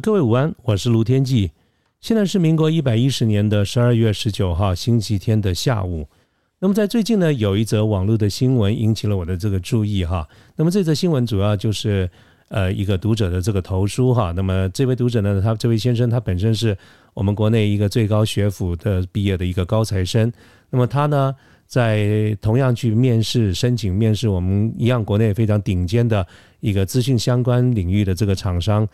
各位午安，我是卢天记。现在是民国一百一十年的十二月十九号星期天的下午。那么在最近呢，有一则网络的新闻引起了我的这个注意哈。那么这则新闻主要就是呃一个读者的这个投书哈。那么这位读者呢，他这位先生他本身是我们国内一个最高学府的毕业的一个高材生。那么他呢，在同样去面试申请面试我们一样国内非常顶尖的一个资讯相关领域的这个厂商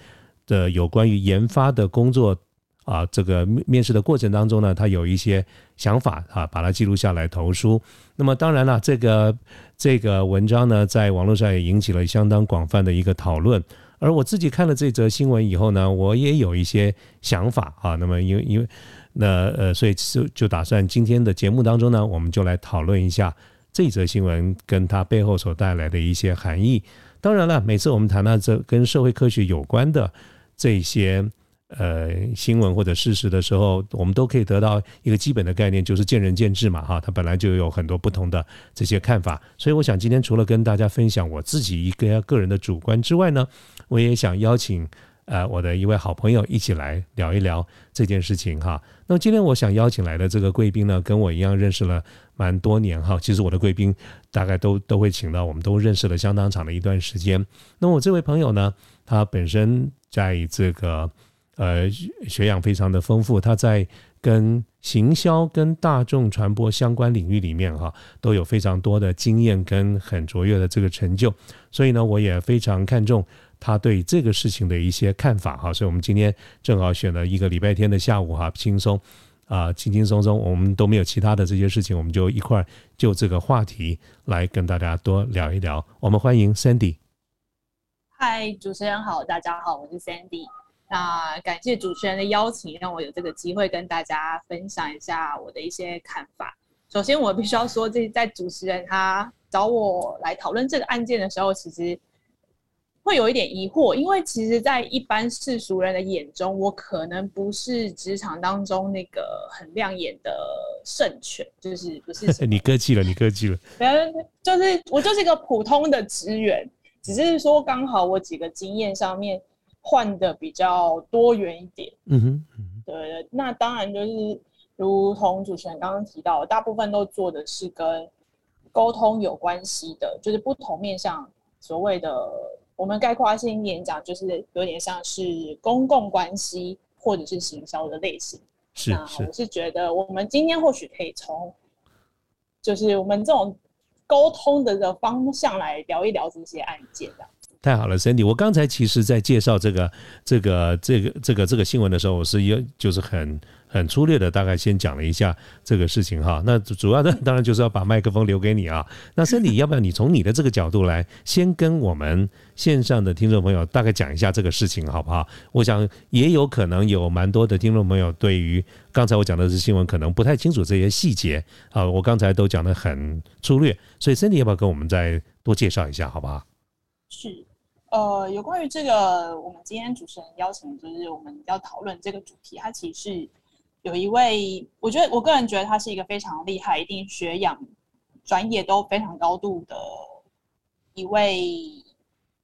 的有关于研发的工作。啊，这个面试的过程当中呢，他有一些想法啊，把它记录下来投书。那么当然了，这个这个文章呢，在网络上也引起了相当广泛的一个讨论。而我自己看了这则新闻以后呢，我也有一些想法啊。那么因为因为那呃，所以就就打算今天的节目当中呢，我们就来讨论一下这则新闻跟它背后所带来的一些含义。当然了，每次我们谈到这跟社会科学有关的这些。呃，新闻或者事实的时候，我们都可以得到一个基本的概念，就是见仁见智嘛，哈，它本来就有很多不同的这些看法。所以，我想今天除了跟大家分享我自己一个个人的主观之外呢，我也想邀请呃我的一位好朋友一起来聊一聊这件事情哈。那么今天我想邀请来的这个贵宾呢，跟我一样认识了蛮多年哈。其实我的贵宾大概都都会请到，我们都认识了相当长的一段时间。那我这位朋友呢，他本身在这个。呃，学养非常的丰富，他在跟行销、跟大众传播相关领域里面哈，都有非常多的经验跟很卓越的这个成就，所以呢，我也非常看重他对这个事情的一些看法哈。所以我们今天正好选了一个礼拜天的下午哈，轻松啊，轻轻松松，我们都没有其他的这些事情，我们就一块就这个话题来跟大家多聊一聊。我们欢迎 Sandy。嗨，主持人好，大家好，我是 Sandy。那感谢主持人的邀请，让我有这个机会跟大家分享一下我的一些看法。首先，我必须要说，这在主持人他找我来讨论这个案件的时候，其实会有一点疑惑，因为其实，在一般世俗人的眼中，我可能不是职场当中那个很亮眼的圣犬，就是不是？你客气了，你客气了。嗯，就是我就是一个普通的职员，只是说刚好我几个经验上面。换的比较多元一点，嗯哼，对那当然就是如同主持人刚刚提到，大部分都做的是跟沟通有关系的，就是不同面向所谓的我们概括性演讲，就是有点像是公共关系或者是行销的类型。是，那我是觉得我们今天或许可以从就是我们这种沟通的个方向来聊一聊这些案件的。太好了，Cindy，我刚才其实在介绍这个、这个、这个、这个、这个新闻的时候，我是有就是很很粗略的，大概先讲了一下这个事情哈。那主要的当然就是要把麦克风留给你啊。那 Cindy，要不要你从你的这个角度来，先跟我们线上的听众朋友大概讲一下这个事情好不好？我想也有可能有蛮多的听众朋友对于刚才我讲的这新闻可能不太清楚这些细节啊。我刚才都讲的很粗略，所以 Cindy 要不要跟我们再多介绍一下好不好？是。呃，有关于这个，我们今天主持人邀请，就是我们要讨论这个主题。它其实是有一位，我觉得我个人觉得他是一个非常厉害，一定学养、专业都非常高度的一位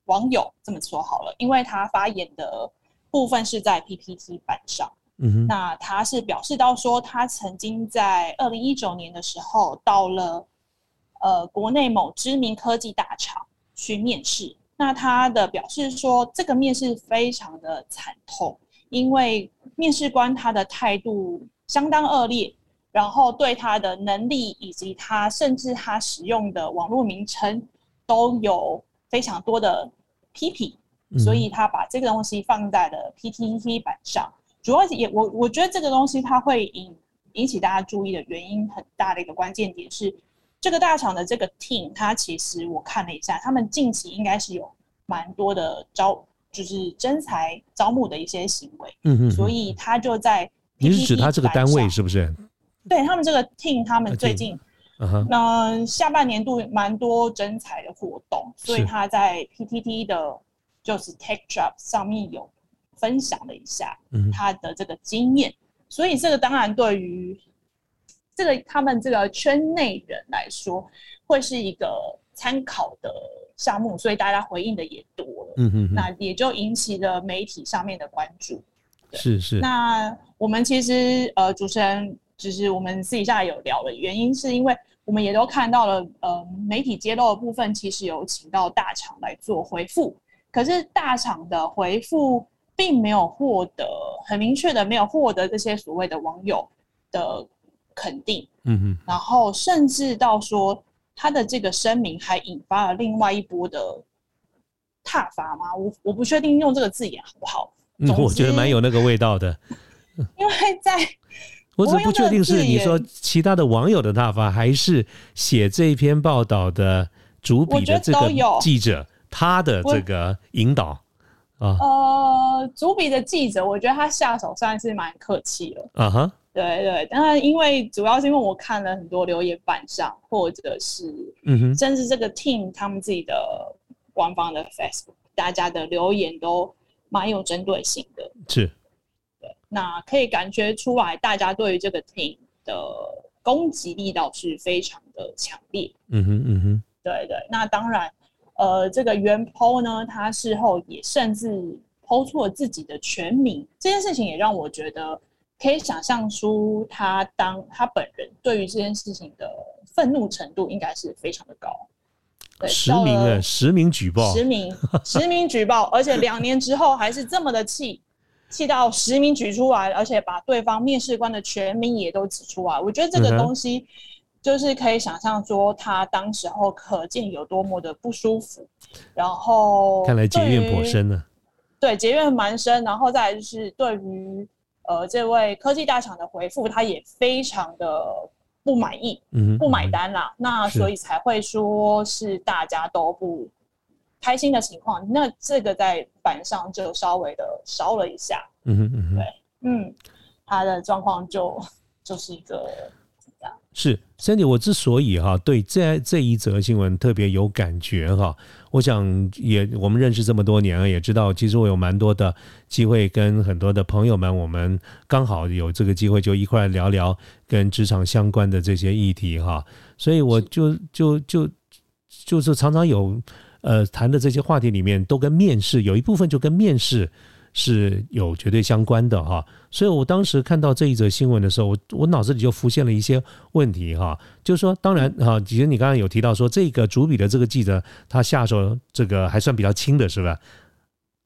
网友。这么说好了，因为他发言的部分是在 PPT 版上。嗯哼，那他是表示到说，他曾经在二零一九年的时候到了呃国内某知名科技大厂去面试。那他的表示说，这个面试非常的惨痛，因为面试官他的态度相当恶劣，然后对他的能力以及他甚至他使用的网络名称都有非常多的批评，所以他把这个东西放在了 PTT 版上。主要也我我觉得这个东西它会引引起大家注意的原因很大的一个关键点是。这个大厂的这个 team，它其实我看了一下，他们近期应该是有蛮多的招，就是征才招募的一些行为，嗯嗯，所以他就在你是指他这个单位是不是？对他们这个 team，他们最近，嗯，下半年度蛮多征才的活动，所以他在 PTT 的，就是 Tech Job 上面有分享了一下他的这个经验，所以这个当然对于这个他们这个圈内人来说，会是一个参考的项目，所以大家回应的也多了，嗯哼，那也就引起了媒体上面的关注，是是。那我们其实呃，主持人。就是我们私底下有聊的原因，是因为我们也都看到了，呃，媒体揭露的部分其实有请到大厂来做回复，可是大厂的回复并没有获得很明确的，没有获得这些所谓的网友的肯定，嗯哼，然后甚至到说他的这个声明还引发了另外一波的踏伐吗？我我不确定用这个字眼好不好？嗯，我觉得蛮有那个味道的，因为在。我只不确定是你说其他的网友的踏伐，还是写这一篇报道的主笔的这个记者他的这个引导啊？呃，主笔的记者，我觉得他下手算是蛮客气了。啊哈，对对，当然因为主要是因为我看了很多留言板上，或者是嗯哼，甚至这个 team 他们自己的官方的 Facebook，大家的留言都蛮有针对性的。是。对那可以感觉出来，大家对于这个 team 的攻击力道是非常的强烈。嗯哼，嗯哼，对对。那当然，呃，这个原 PO 呢，他事后也甚至 PO 出了自己的全名，这件事情也让我觉得可以想象出他当他本人对于这件事情的愤怒程度应该是非常的高。实名的实名举报，实名实名举报，而且两年之后还是这么的气。气到实名举出来，而且把对方面试官的全名也都指出来，我觉得这个东西就是可以想象说他当时候可见有多么的不舒服。然后看来结怨颇深呢。对，结怨蛮深。然后再就是对于呃这位科技大厂的回复，他也非常的不满意，嗯，不买单啦。那所以才会说是大家都不。开心的情况，那这个在板上就稍微的烧了一下，嗯对，嗯，他的状况就就是一个。是 Cindy，我之所以哈对这这一则新闻特别有感觉哈，我想也我们认识这么多年了，也知道其实我有蛮多的机会跟很多的朋友们，我们刚好有这个机会就一块聊聊跟职场相关的这些议题哈，所以我就就就就是常常有。呃，谈的这些话题里面都跟面试有一部分就跟面试是有绝对相关的哈，所以我当时看到这一则新闻的时候，我我脑子里就浮现了一些问题哈，就是说，当然哈，其实你刚刚有提到说这个主笔的这个记者他下手这个还算比较轻的是吧？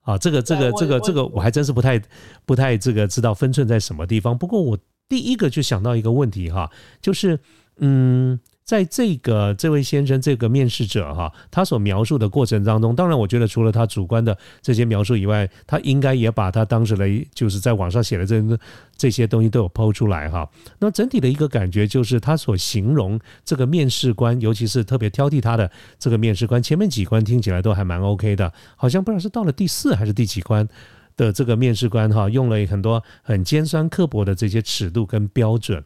啊，这个这个这个这个我还真是不太不太这个知道分寸在什么地方。不过我第一个就想到一个问题哈，就是嗯。在这个这位先生这个面试者哈，他所描述的过程当中，当然我觉得除了他主观的这些描述以外，他应该也把他当时的就是在网上写的这这些东西都有抛出来哈。那整体的一个感觉就是，他所形容这个面试官，尤其是特别挑剔他的这个面试官，前面几关听起来都还蛮 OK 的，好像不知道是到了第四还是第几关的这个面试官哈，用了很多很尖酸刻薄的这些尺度跟标准。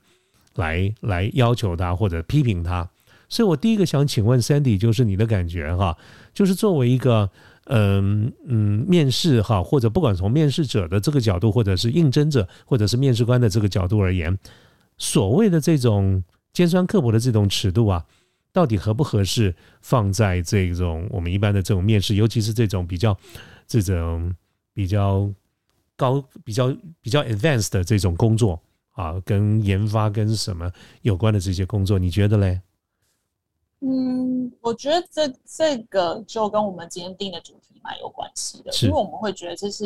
来来要求他或者批评他，所以我第一个想请问 Sandy，就是你的感觉哈，就是作为一个嗯嗯面试哈，或者不管从面试者的这个角度，或者是应征者，或者是面试官的这个角度而言，所谓的这种尖酸刻薄的这种尺度啊，到底合不合适放在这种我们一般的这种面试，尤其是这种比较这种比较高、比较比较 advanced 的这种工作？啊，跟研发跟什么有关的这些工作，你觉得嘞？嗯，我觉得这这个就跟我们今天定的主题蛮有关系的，因为我们会觉得这是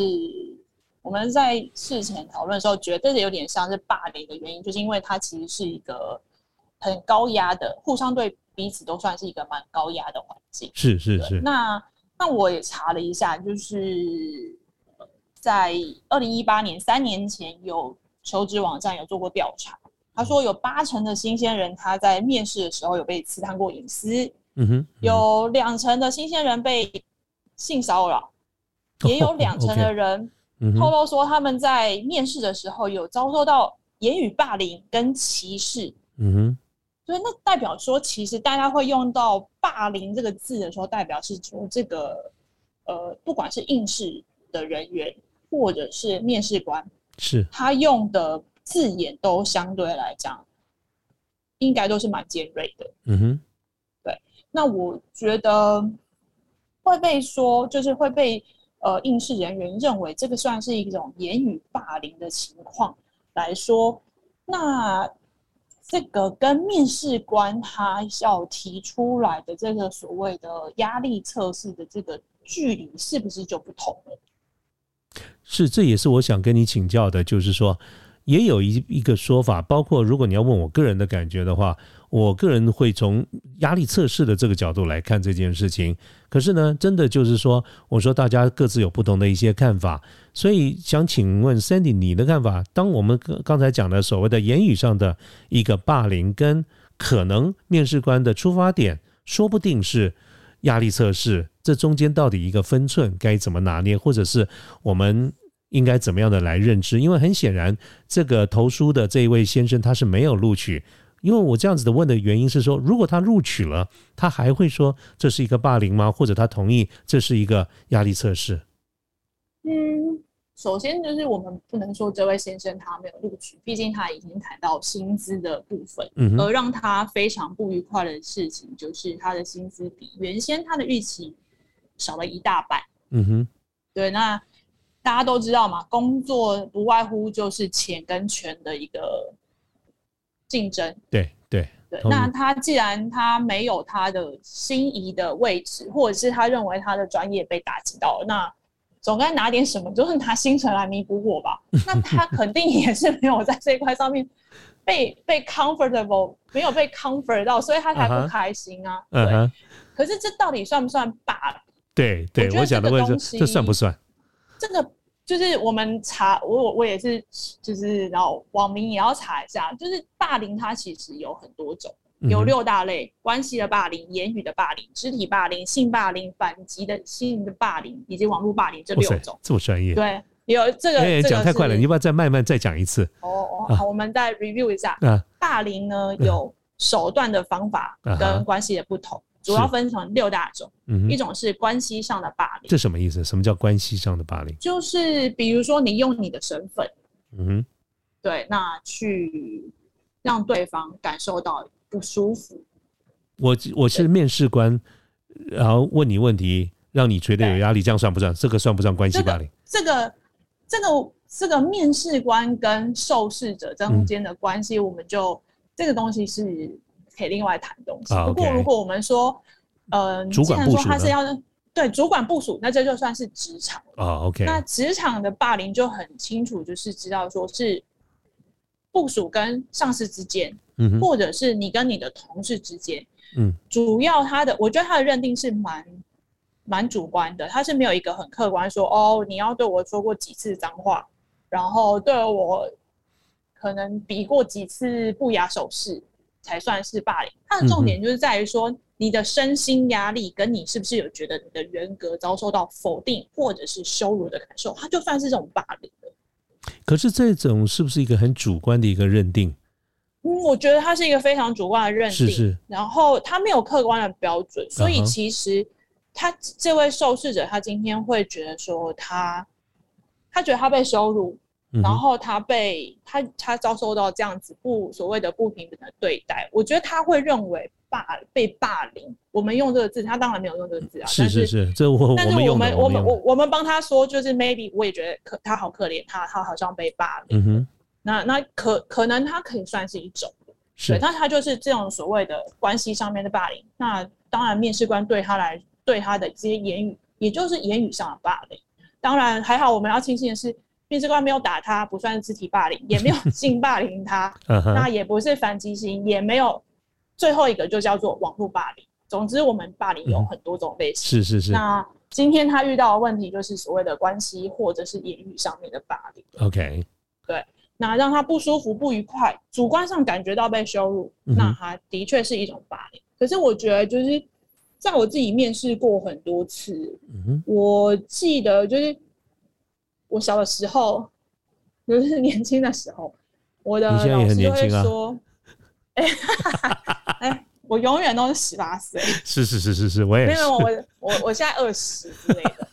我们在事前讨论的时候，觉得有点像是霸凌的原因，就是因为它其实是一个很高压的，互相对彼此都算是一个蛮高压的环境。是是是。那那我也查了一下，就是在二零一八年三年前有。求职网站有做过调查，他说有八成的新鲜人他在面试的时候有被刺探过隐私，嗯哼，有两成的新鲜人被性骚扰，也有两成的人透露说他们在面试的时候有遭受到言语霸凌跟歧视。嗯哼，所以那代表说，其实大家会用到“霸凌”这个字的时候，代表是说这个呃，不管是应试的人员或者是面试官，是他用的字眼都相对来讲，应该都是蛮尖锐的。嗯哼，对。那我觉得会被说，就是会被呃应试人员认为这个算是一种言语霸凌的情况来说，那。这个跟面试官他要提出来的这个所谓的压力测试的这个距离，是不是就不同了？是，这也是我想跟你请教的，就是说。也有一一个说法，包括如果你要问我个人的感觉的话，我个人会从压力测试的这个角度来看这件事情。可是呢，真的就是说，我说大家各自有不同的一些看法，所以想请问 Sandy 你的看法。当我们刚才讲的所谓的言语上的一个霸凌，跟可能面试官的出发点，说不定是压力测试，这中间到底一个分寸该怎么拿捏，或者是我们。应该怎么样的来认知？因为很显然，这个投书的这一位先生他是没有录取。因为我这样子的问的原因是说，如果他录取了，他还会说这是一个霸凌吗？或者他同意这是一个压力测试？嗯，首先就是我们不能说这位先生他没有录取，毕竟他已经谈到薪资的部分。嗯，而让他非常不愉快的事情就是他的薪资比原先他的预期少了一大半。嗯哼，对，那。大家都知道嘛，工作不外乎就是钱跟权的一个竞争。对对对。那他既然他没有他的心仪的位置，或者是他认为他的专业被打击到了，那总该拿点什么，就是拿薪水来弥补我吧。那他肯定也是没有在这一块上面被被 comfortable，没有被 comfort 到，所以他才不开心啊。对。可是这到底算不算霸凌？对对，我想的问题，这算不算？这个就是我们查，我我我也是，就是然后网民也要查一下，就是霸凌它其实有很多种，有六大类：关系的霸凌、言语的霸凌、肢体霸凌、性霸凌、反击的性的霸凌以及网络霸凌这六种。这么专业？对，有这个讲太快了，你要不要再慢慢再讲一次？哦哦，好，我们再 review 一下。啊，霸凌呢有手段的方法跟关系的不同。主要分成六大种，一种是关系上的霸凌。这什么意思？什么叫关系上的霸凌？就是比如说你用你的身份，嗯，对，那去让对方感受到不舒服。我我是面试官，然后问你问题，让你觉得有压力，这样算不算？这个算不算关系霸凌？这个这个这个面试官跟受试者中间的关系，我们就这个东西是。可以另外谈东西。不过，如果我们说，呃，既然说他是要对主管部署，那这就算是职场啊。OK，那职场的霸凌就很清楚，就是知道说是部署跟上司之间，嗯，或者是你跟你的同事之间，嗯，主要他的，我觉得他的认定是蛮蛮主观的，他是没有一个很客观说，哦，你要对我说过几次脏话，然后对我可能比过几次不雅手势。才算是霸凌。他的重点就是在于说，你的身心压力跟你是不是有觉得你的人格遭受到否定或者是羞辱的感受，他就算是这种霸凌了。可是这种是不是一个很主观的一个认定？嗯，我觉得它是一个非常主观的认定。是是。然后它没有客观的标准，所以其实他这位受试者他今天会觉得说他他觉得他被羞辱。然后他被他他遭受到这样子不所谓的不平等的对待，我觉得他会认为霸被霸凌。我们用这个字，他当然没有用这个字啊。是是是，这我但是我们我们我我们帮他说，就是 maybe 我也觉得可他好可怜，他他好像被霸凌。嗯哼。那那可可能他可以算是一种，对，那他就是这种所谓的关系上面的霸凌。那当然面试官对他来对他的这些言语，也就是言语上的霸凌。当然还好，我们要庆幸的是。面试官没有打他，不算是肢体霸凌，也没有 性霸凌他，那也不是反击型，也没有最后一个就叫做网络霸凌。总之，我们霸凌有很多种类型。是是是。那今天他遇到的问题就是所谓的关系或者是言语上面的霸凌。OK。对，那让他不舒服、不愉快，主观上感觉到被羞辱，那他的确是一种霸凌。可是我觉得，就是在我自己面试过很多次，我记得就是我小的时候，就是年轻的时候，我的老师会说，哎、哎，我永远都是十八岁，是是是是是，我也是没有，我我我现在二十之类的。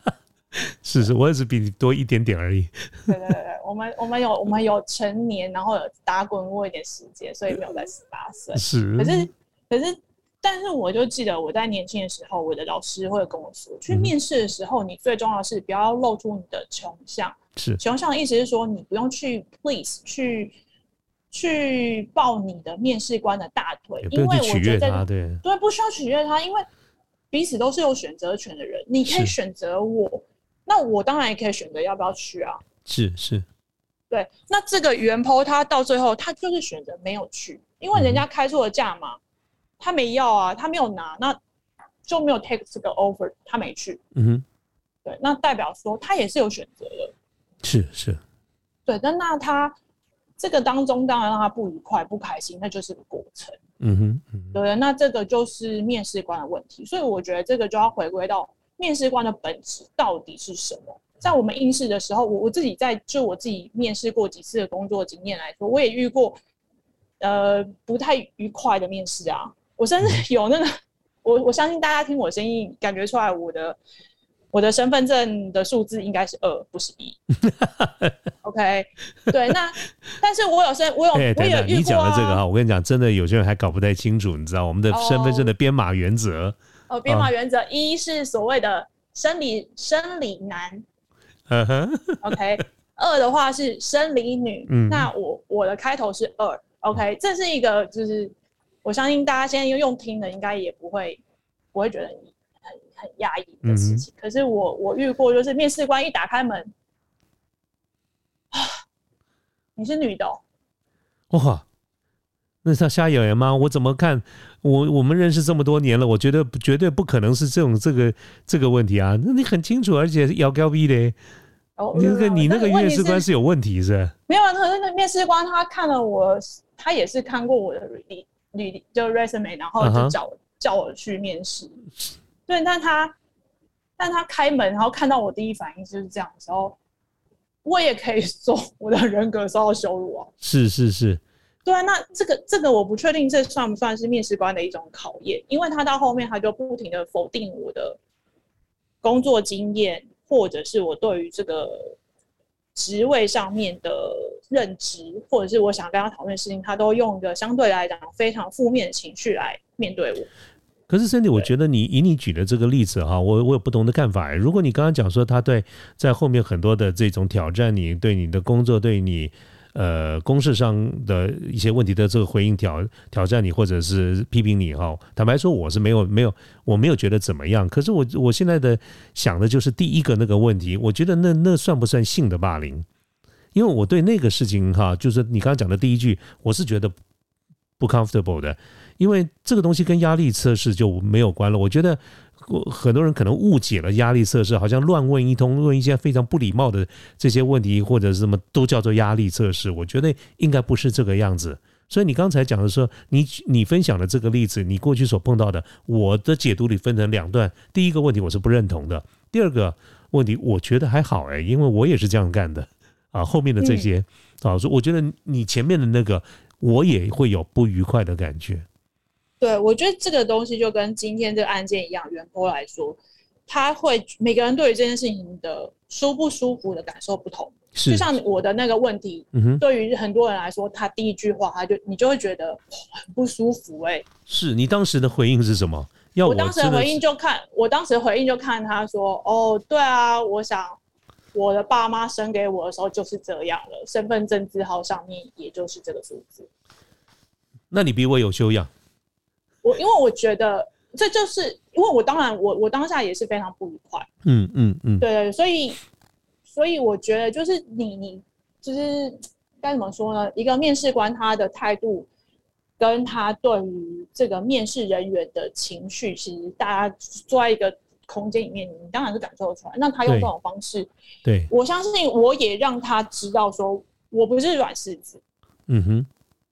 是是，我也是比你多一点点而已。对对对对，我们我们有我们有成年，然后有打滚过一点时间，所以没有在十八岁。是，可是可是，但是我就记得我在年轻的时候，我的老师会跟我说，去嗯面试的时候，你最重要的是不要露出你的穷相。是穷相的意思是说，你不用去 please 去去抱你的面试官的大腿因为我觉得对，对，不需要取悦他，因为彼此都是有选择权的人，你可以是选择我，那我当然也可以选择要不要去啊。是是，对，那这个原 po 他到最后他就是选择没有去，因为人家开错了价嘛，他没要啊，他没有拿，那就没有 take 这个 offer，他没去。嗯哼，对，那代表说他也是有选择的。是是，对，但那他这个当中当然让他不愉快、不开心，那就是个过程。嗯哼，嗯哼对，那这个就是面试官的问题，所以我觉得这个就要回归到面试官的本质到底是什么。在我们应试的时候，我我自己在就我自己面试过几次的工作经验来说，我也遇过呃不太愉快的面试啊。我甚至有那个，我我相信大家听我声音感觉出来，我的我的身份证的数字应该是二，不是一。OK，对，那但是我有身我有、哎，我等等，也遇过你讲的这个啊哈，我跟你讲，真的有些人还搞不太清楚，你知道我们的身份证的编码原则，哦，编码原则一是所谓的生理生理男嗯哼，，OK，二的话是生理女，嗯那我我的开头是二，OK，这是一个就是我相信大家现在用听的应该也不会不会觉得很很压抑的事情，可是我我遇过就是面试官一打开门，啊，你是女的、哦，哇，那是他瞎眼人吗？我怎么看？我我们认识这么多年了，我觉得绝对不可能是这种这个这个问题啊！那你很清楚，而且要高逼的，哦，你那个你那个面试官是有问题是吧？没有啊，可是那面试官他看了我，他也是看过我的履历履历就 resume，然后就叫我、叫我去面试。对，但他但他开门，然后看到我第一反应就是这样的时候，我也可以说我的人格受到羞辱啊。是是是，对啊，那这个这个我不确定这算不算是面试官的一种考验，因为他到后面他就不停的否定我的工作经验，或者是我对于这个职位上面的认知，或者是我想跟他讨论的事情，他都用一个相对来讲非常负面的情绪来面对我。可是 Cindy，我觉得你以你举的这个例子哈，我我有不同的看法。如果你刚刚讲说他对在后面很多的这种挑战你，对你的工作，对你呃公事上的一些问题的这个回应挑挑战你，或者是批评你哈，坦白说我是没有没有我没有觉得怎么样。可是我我现在的想的就是第一个那个问题，我觉得那那算不算性的霸凌？因为我对那个事情哈，就是你刚刚讲的第一句，我是觉得不 comfortable 的。因为这个东西跟压力测试就没有关了。我觉得很多人可能误解了压力测试，好像乱问一通，问一些非常不礼貌的这些问题，或者是什么都叫做压力测试。我觉得应该不是这个样子。所以你刚才讲的说，你你分享的这个例子，你过去所碰到的，我的解读里分成两段。第一个问题我是不认同的，第二个问题我觉得还好哎，因为我也是这样干的啊。后面的这些啊，所以我觉得你前面的那个，我也会有不愉快的感觉。对，我觉得这个东西就跟今天这个案件一样，原坡来说，他会每个人对于这件事情的舒不舒服的感受不同。是就像我的那个问题，对于很多人来说，他第一句话他就你就会觉得很不舒服哎、是你当时的回应是什么？要我当时的回应就看，我当时的回应就看他说，哦，对啊，我想我的爸妈生给我的时候就是这样了，身份证字号上面也就是这个数字。那你比我有修养。我因为我觉得这就是因为我当然我我当下也是非常不愉快，嗯嗯嗯，对对，所以所以我觉得就是你你就是该怎么说呢？一个面试官他的态度跟他对于这个面试人员的情绪，其实大家坐在一个空间里面，你当然是感受得出来。那他用对这种方式，对，我相信我也让他知道说我不是软柿子。嗯哼，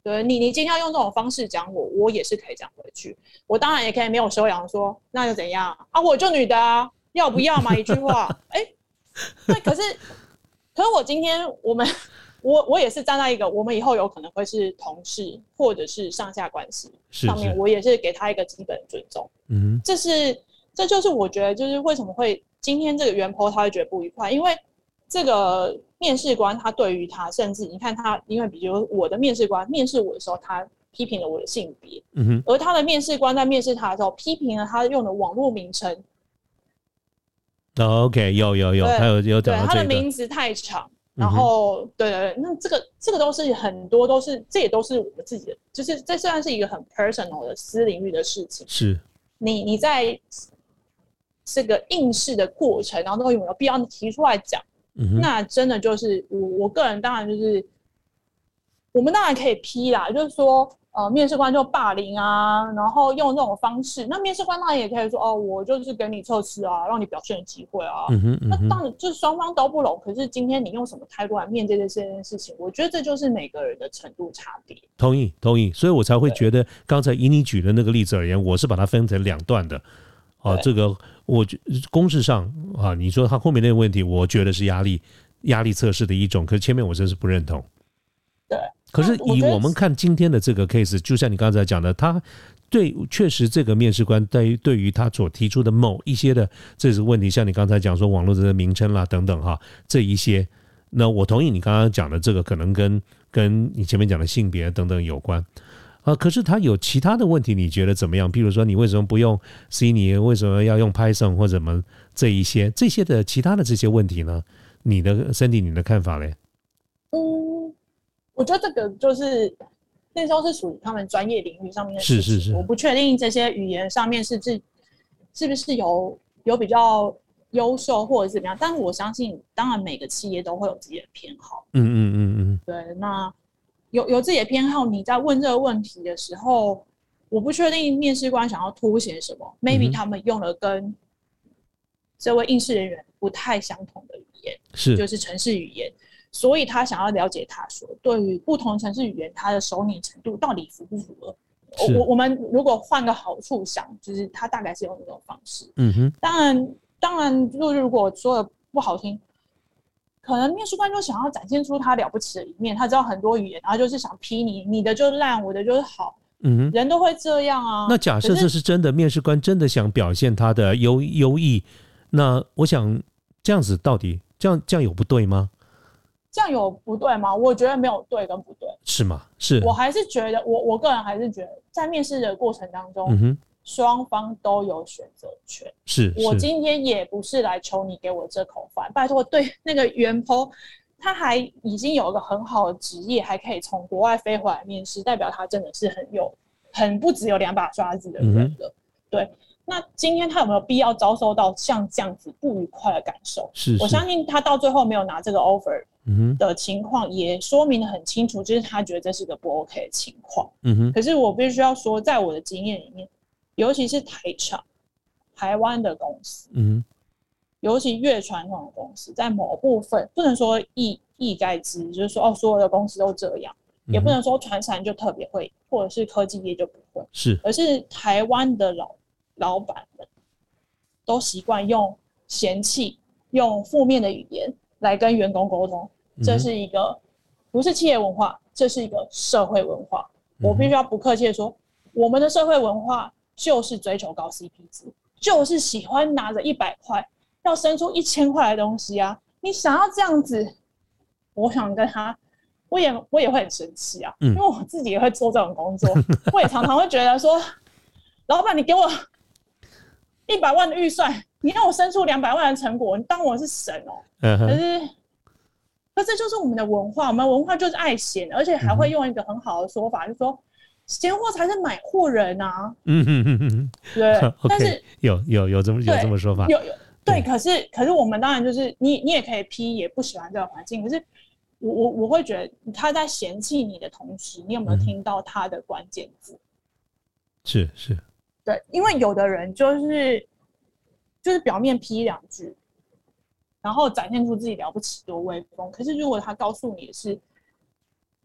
对你，你今天要用这种方式讲我，我也是可以讲回去。我当然也可以没有修养说，那又怎样啊？我就女的啊，要不要嘛？一句话，哎，对，可是，可是我今天我们，我我也是站在一个我们以后有可能会是同事或者是上下关系上面，我也是给他一个基本尊重。嗯，这是这就是我觉得就是为什么会今天这个原 po 他会觉得不愉快，因为。这个面试官他对于他，甚至你看他，因为比如我的面试官面试我的时候，他批评了我的性别，嗯哼，而他的面试官在面试他的时候，批评了他用的网络名称。OK，有有有，他有有讲他的名字太长，然后对对对，那这个这个都是很多都是，这也都是我们自己的，就是这虽然是一个很 personal 的私领域的事情，是你你在这个应试的过程，然后都有没有必要提出来讲？那真的就是我我个人当然就是，我们当然可以批啦，就是说呃面试官就霸凌啊，然后用这种方式，那面试官当然也可以说哦，我就是给你测试啊，让你表现的机会啊。那当然就是双方都不拢，可是今天你用什么态度来面对这件事情，我觉得这就是每个人的程度差别。同意同意，所以我才会觉得刚才以你举的那个例子而言，我是把它分成两段的。哦，这个我觉公式上啊，你说他后面那个问题，我觉得是压力压力测试的一种，可是前面我真是不认同。对，可是以我们看今天的这个 case，就像你刚才讲的，他对确实这个面试官对于对于他所提出的某一些的这个问题，像你刚才讲说网络的名称啦等等哈，这一些，那我同意你刚刚讲的这个可能跟跟你前面讲的性别等等有关。啊，可是他有其他的问题，你觉得怎么样？譬如说，你为什么不用 C？你为什么要用 Python 或什么这一些这些的其他的这些问题呢？你的身体，你的看法嘞？嗯，我觉得这个就是那时候是属于他们专业领域上面的事情，是是是，我不确定这些语言上面是是是不是有有比较优秀或者怎么样，但是我相信，当然每个企业都会有自己的偏好。嗯嗯嗯嗯，对，那。有有自己的偏好，你在问这个问题的时候，我不确定面试官想要凸显什么。Maybe 他们用了跟这位应试人员不太相同的语言，是就是城市语言，所以他想要了解他说，对于不同城市语言，他的熟拟程度到底符不符合？我我们如果换个好处想，就是他大概是用这种方式。嗯哼，当然当然，就如果说的不好听。可能面试官就想要展现出他了不起的一面，他知道很多语言，然后就是想批你，你的就烂，我的就是好。嗯哼，人都会这样啊。那假设这是真的，面试官真的想表现他的优优异，那我想这样子到底这样这样有不对吗？这样有不对吗？我觉得没有对跟不对，是吗？是我还是觉得我我个人还是觉得在面试的过程当中，嗯哼。双方都有选择权。是我今天也不是来求你给我这口饭，拜托。对那个袁坡，他还已经有一个很好的职业，还可以从国外飞回来面试，代表他真的是很有、很不只有两把刷子的人了。对，那今天他有没有必要遭受到像这样子不愉快的感受？是我相信他到最后没有拿这个 offer 的情况，也说明的很清楚，就是他觉得这是个不 OK 的情况。嗯哼。可是我必须要说，在我的经验里面。尤其是台厂，台湾的公司，嗯，尤其越传统的公司，在某部分不能说一一概之，就是说哦，所有的公司都这样，也不能说传产就特别会，或者是科技业就不会，是，而是台湾的老老板们都习惯用嫌弃、用负面的语言来跟员工沟通，这是一个不是企业文化，这是一个社会文化。我必须要不客气的说，我们的社会文化。就是追求高 CP 值，就是喜欢拿着一百块要生出一千块的东西啊！你想要这样子，我想跟他，我也我也会很生气啊，因为我自己也会做这种工作，我也常常会觉得说，老板你给我一百万的预算，你让我生出两百万的成果，你当我是神哦？可是，可这就是我们的文化，我们文化就是爱钱，而且还会用一个很好的说法，就是说。闲货才是买货人啊！嗯嗯嗯嗯，对。但是有有有这么有这么说法？有有对，可是可是我们当然就是你你也可以批，也不喜欢这个环境。可是我我我会觉得他在嫌弃你的同时，你有没有听到他的关键字？是是，对，因为有的人就是就是表面批两句，然后展现出自己了不起多威风。可是如果他告诉你的是。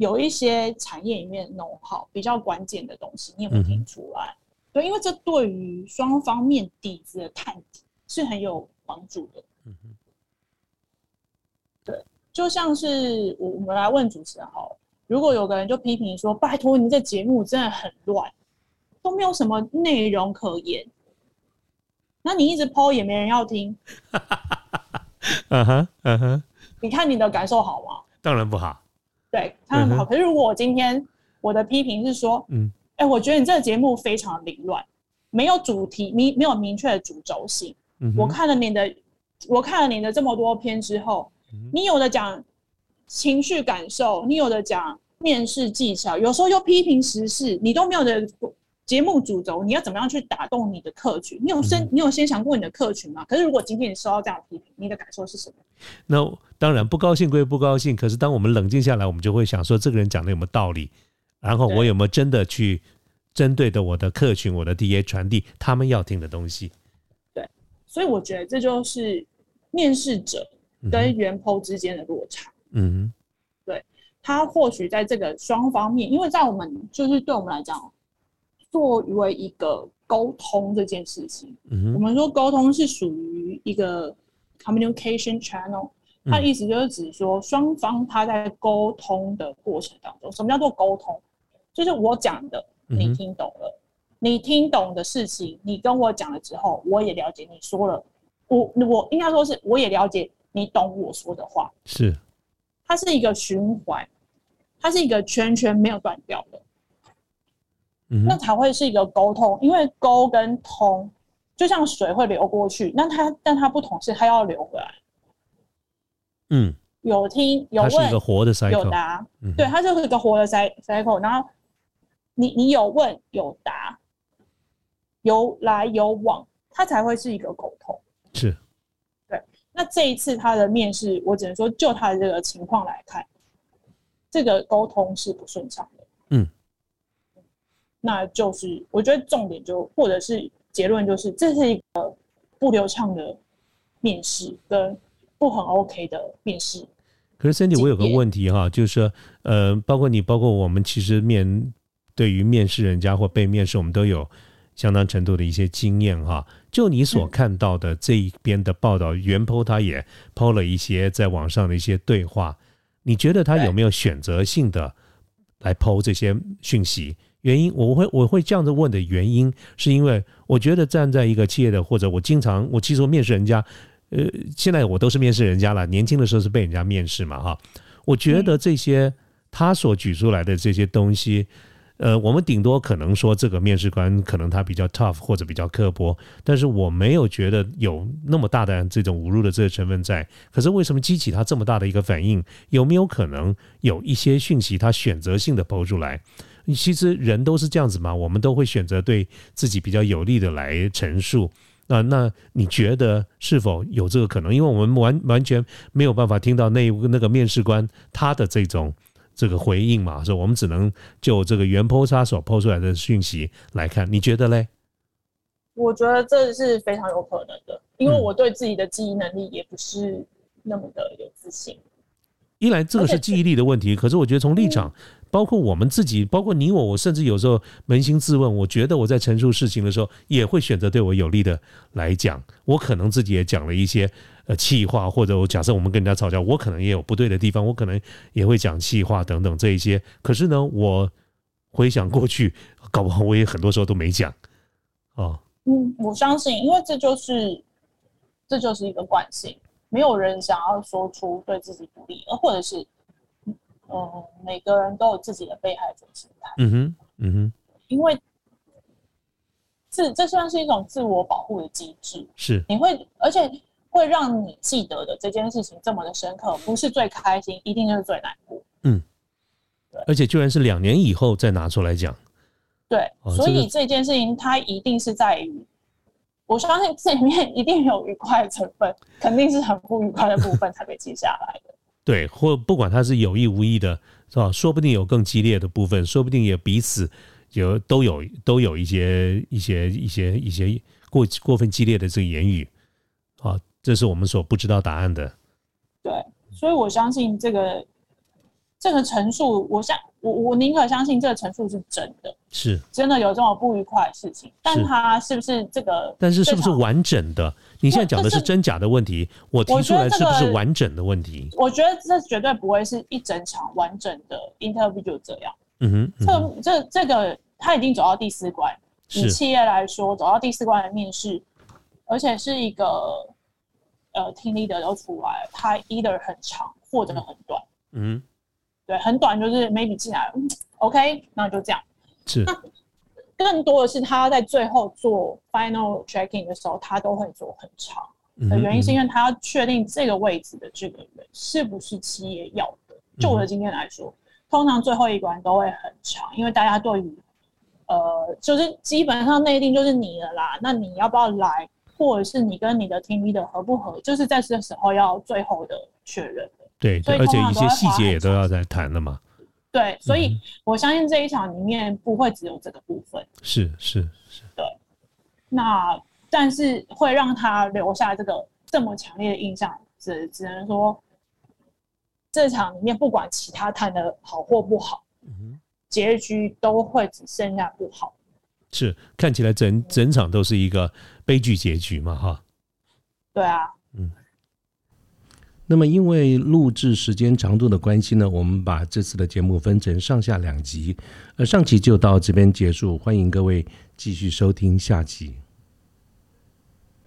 有一些产业里面 know how 比较关键的东西，你有没有听出来？对，因为这对于双方面底子的探底是很有帮助的。嗯哼。对，就像是我我们来问主持人哈，如果有个人就批评说：“拜托，你这节目真的很乱，都没有什么内容可言。”那你一直抛也没人要听。嗯哼，嗯哼。你看你的感受好吗？当然不好。对，当然不好。可是如果我今天我的批评是说，嗯，哎，我觉得你这个节目非常凌乱，没有主题，明没有明确的主轴性。嗯，我看了你的，我看了你的这么多篇之后，你有的讲情绪感受，你有的讲面试技巧，有时候又批评时事，你都没有的。节目主轴，你要怎么样去打动你的客群？你有先你有先想过你的客群吗？可是如果今天你收到这样的批评，你的感受是什么？那当然不高兴归不高兴，可是当我们冷静下来，我们就会想说，这个人讲的有没有道理？然后我有没有真的去针对的我的客群、我的 DA 传递他们要听的东西？对，所以我觉得这就是面试者跟原 PO 之间的落差。嗯，对他或许在这个双方面，因为在我们就是对我们来讲。作为一个沟通这件事情，我们说沟通是属于一个 communication channel，它的意思就是指说双方他在沟通的过程当中，什么叫做沟通？就是我讲的你听懂了，你听懂的事情，你跟我讲了之后，我也了解你说了，我我应该说是我也了解你懂我说的话，是，它是一个循环，它是一个圈圈没有断掉的。那才会是一个沟通，因为沟跟通就像水会流过去，那它但它不同是它要流回来。嗯，有听有问，是一个活的 cycle 有答，对，它就是一个活的 cycle。然后你你有问有答，有来有往，它才会是一个沟通。是，对。那这一次他的面试，我只能说就他的这个情况来看，这个沟通是不顺畅的。嗯。那就是我觉得重点就或者是结论就是这是一个不流畅的面试跟不很 OK 的面试。可是 Cindy，我有个问题哈，就是说呃，包括你，包括我们，其实面对于面试人家或被面试，我们都有相当程度的一些经验哈。就你所看到的这一边的报道，原 po 他也抛了一些在网上的一些对话，你觉得他有没有选择性的来抛这些讯息？原因我会我会这样子问的原因，是因为我觉得站在一个企业的或者我经常我其实面试人家，呃，现在我都是面试人家了。年轻的时候是被人家面试嘛，哈。我觉得这些他所举出来的这些东西，呃，我们顶多可能说这个面试官可能他比较 tough 或者比较刻薄，但是我没有觉得有那么大的这种侮辱的这个成分在。可是为什么激起他这么大的一个反应？有没有可能有一些讯息他选择性的抛出来？其实人都是这样子嘛，我们都会选择对自己比较有利的来陈述。那那你觉得是否有这个可能？因为我们完完全没有办法听到那那个面试官他的这种这个回应嘛，所以我们只能就这个原剖杀手剖出来的讯息来看。你觉得嘞？我觉得这是非常有可能的，因为我对自己的记忆能力也不是那么的有自信。一来这个是记忆力的问题，可是我觉得从立场。包括我们自己，包括你我，我甚至有时候扪心自问，我觉得我在陈述事情的时候，也会选择对我有利的来讲。我可能自己也讲了一些呃气话，或者我假设我们跟人家吵架，我可能也有不对的地方，我可能也会讲气话等等这一些。可是呢，我回想过去，搞不好我也很多时候都没讲。哦，嗯，我相信，因为这就是这就是一个惯性，没有人想要说出对自己不利，而或者是。嗯，每个人都有自己的被害者心态。嗯哼，嗯哼，因为自这算是一种自我保护的机制。是，你会，而且会让你记得的这件事情这么的深刻，不是最开心，一定就是最难过。嗯，对，而且居然是两年以后再拿出来讲。对，所以这件事情它一定是在于，我相信这里面一定有愉快的成分，肯定是很不愉快的部分才被记下来的。对，或不管他是有意无意的，是吧？说不定有更激烈的部分，说不定也彼此有都有都有一些一些一些一些过过分激烈的这个言语，啊，这是我们所不知道答案的。对，所以我相信这个这个陈述，我相我我宁可相信这个陈述是真的，是真的有这么不愉快的事情，但他是不是这个？但是是不是完整的？你现在讲的是真假的问题，我提出来是不是完整的问题？我觉得这绝对不会是一整场完整的 interview 就这样。嗯哼，这这这个他已经走到第四关，以企业来说，走到第四关的面试，而且是一个呃听力的都出来，他 either 很长或者很短。嗯，对，很短就是 maybe 进来，OK，那就这样。是。那更多的是他在最后做 final checking 的时候，他都会做很长。的原因是因为他要确定这个位置的这个人是不是企业要的。就我的经验来说。通常最后一关都会很长，因为大家对于，呃，就是基本上内定就是你的啦。那你要不要来，或者是你跟你的 team leader 合不合，就是在这时候要最后的确认的。对，而且一些细节也都要在谈了嘛。对，所以我相信这一场里面不会只有这个部分。是是是。对。那但是会让他留下这个这么强烈的印象，只只能说。这场里面不管其他谈的好或不好，结局都会只剩下不好。是看起来整整场都是一个悲剧结局嘛？哈。对啊。嗯。那么因为录制时间长度的关系呢，我们把这次的节目分成上下两集，呃，上集就到这边结束，欢迎各位继续收听下集。